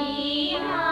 Maria.